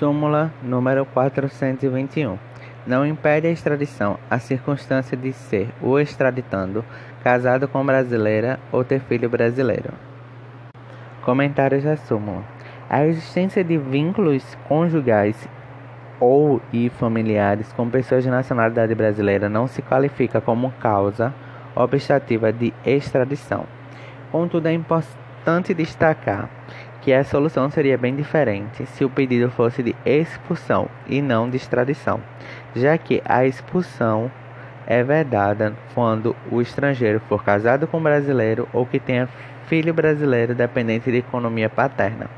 Súmula número 421. Não impede a extradição a circunstância de ser o extraditando casado com brasileira ou ter filho brasileiro. Comentários da súmula. A existência de vínculos conjugais ou e familiares com pessoas de nacionalidade brasileira não se qualifica como causa obstativa de extradição. Contudo, é importante destacar que a solução seria bem diferente se o pedido fosse de expulsão e não de extradição, já que a expulsão é vedada quando o estrangeiro for casado com um brasileiro ou que tenha filho brasileiro dependente de economia paterna.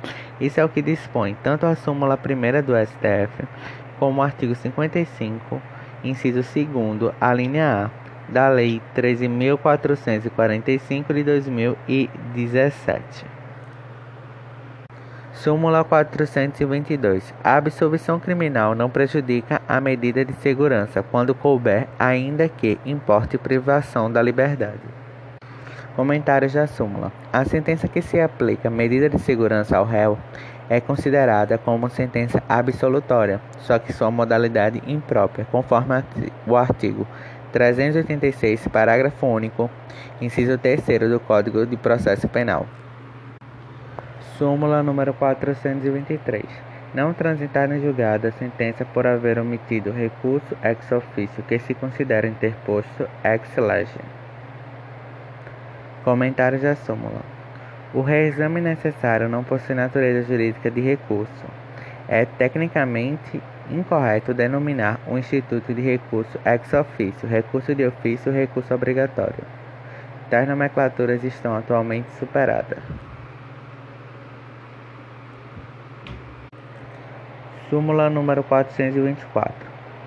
Isso é o que dispõe tanto a súmula primeira do STF como o artigo 55, inciso 2 a linha A da Lei 13.445 de 2017. Súmula 422. A absolvição criminal não prejudica a medida de segurança quando couber, ainda que importe privação da liberdade. Comentários da súmula. A sentença que se aplica medida de segurança ao réu é considerada como sentença absolutória, só que sua modalidade imprópria, conforme o artigo 386, parágrafo único, inciso 3 do Código de Processo Penal. Súmula número 423. Não transitar em julgado a sentença por haver omitido recurso ex officio que se considera interposto ex lege. Comentários da súmula. O reexame necessário não possui natureza jurídica de recurso. É tecnicamente incorreto denominar o instituto de recurso ex officio, recurso de ofício recurso obrigatório. Tais nomenclaturas estão atualmente superadas. Súmula número 424.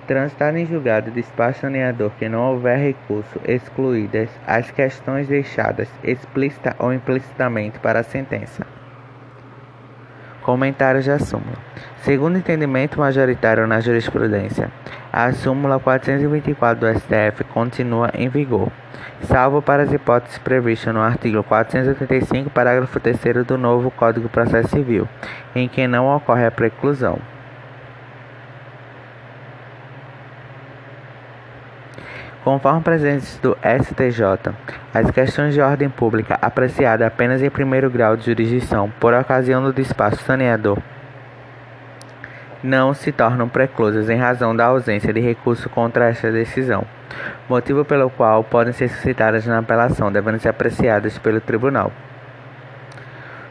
Transitar em julgado despacho saneador que não houver recurso, excluídas as questões deixadas explícita ou implicitamente para a sentença. Comentários da súmula. Segundo entendimento majoritário na jurisprudência, a súmula 424 do STF continua em vigor, salvo para as hipóteses previstas no artigo 485, parágrafo 3 do novo Código de Processo Civil, em que não ocorre a preclusão. Conforme presidente do STJ, as questões de ordem pública apreciadas apenas em primeiro grau de jurisdição por ocasião do despacho saneador não se tornam preclusas em razão da ausência de recurso contra esta decisão, motivo pelo qual podem ser suscitadas na apelação, devendo ser apreciadas pelo tribunal.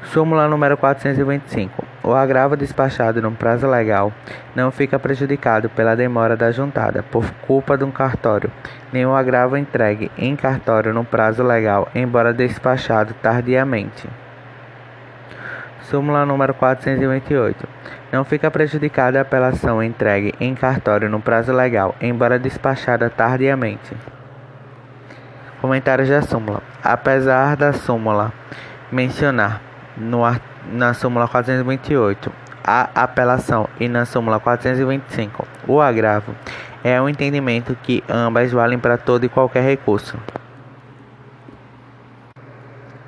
Súmula número 425. O agravo despachado no prazo legal não fica prejudicado pela demora da juntada por culpa de um cartório, nem o agravo entregue em cartório no prazo legal, embora despachado tardiamente. Súmula número 428. Não fica prejudicada a apelação entregue em cartório no prazo legal, embora despachada tardiamente. Comentários da súmula. Apesar da súmula mencionar no, na súmula 428, a apelação e na súmula 425, o agravo, é um entendimento que ambas valem para todo e qualquer recurso.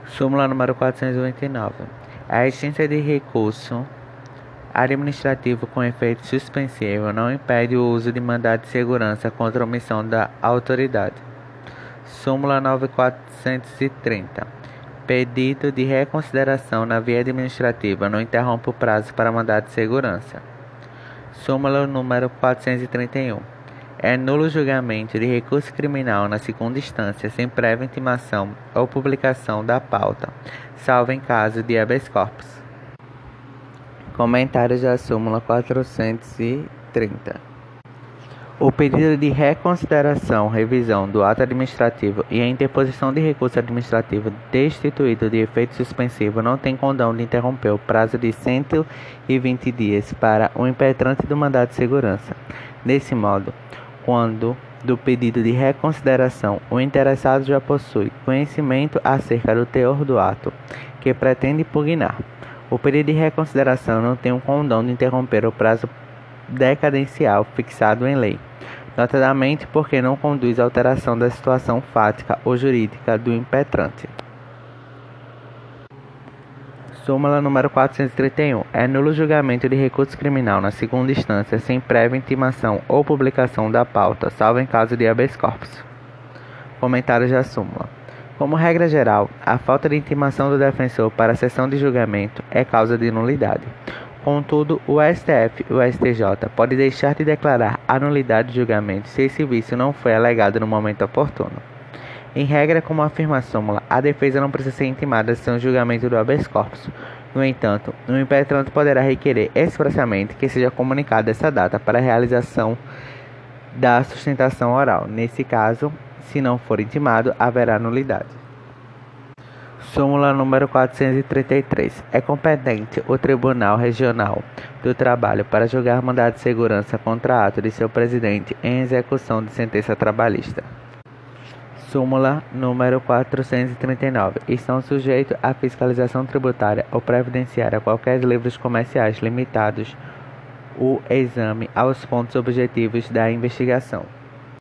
Súmula número 429. A existência de recurso administrativo com efeito suspensivo não impede o uso de mandado de segurança contra omissão da autoridade. Súmula 9430. Pedido de reconsideração na via administrativa não interrompe o prazo para mandado de segurança. Súmula número 431. É nulo julgamento de recurso criminal na segunda instância sem prévia intimação ou publicação da pauta, salvo em caso de habeas corpus. Comentários da súmula 430. O pedido de reconsideração, revisão do ato administrativo e a interposição de recurso administrativo destituído de efeito suspensivo não tem condão de interromper o prazo de 120 dias para o impetrante do mandado de segurança. Desse modo, quando do pedido de reconsideração o interessado já possui conhecimento acerca do teor do ato que pretende impugnar, o pedido de reconsideração não tem o condão de interromper o prazo decadencial fixado em lei, notadamente porque não conduz à alteração da situação fática ou jurídica do impetrante. Súmula número 431. É nulo julgamento de recurso criminal na segunda instância sem prévia intimação ou publicação da pauta, salvo em caso de habeas corpus. Comentários da súmula. Como regra geral, a falta de intimação do defensor para a sessão de julgamento é causa de nulidade. Contudo, o STF e o STJ podem deixar de declarar a nulidade de julgamento se esse vício não foi alegado no momento oportuno. Em regra, como afirma a súmula, a defesa não precisa ser intimada sem o julgamento do habeas corpus. No entanto, o impetrante poderá requerer expressamente que seja comunicada essa data para a realização da sustentação oral. Nesse caso, se não for intimado, haverá nulidade. Súmula número 433. É competente o Tribunal Regional do Trabalho para julgar mandado de segurança contra ato de seu presidente em execução de sentença trabalhista. Súmula número 439. Estão sujeitos à fiscalização tributária ou previdenciária qualquer livros comerciais limitados o exame aos pontos objetivos da investigação.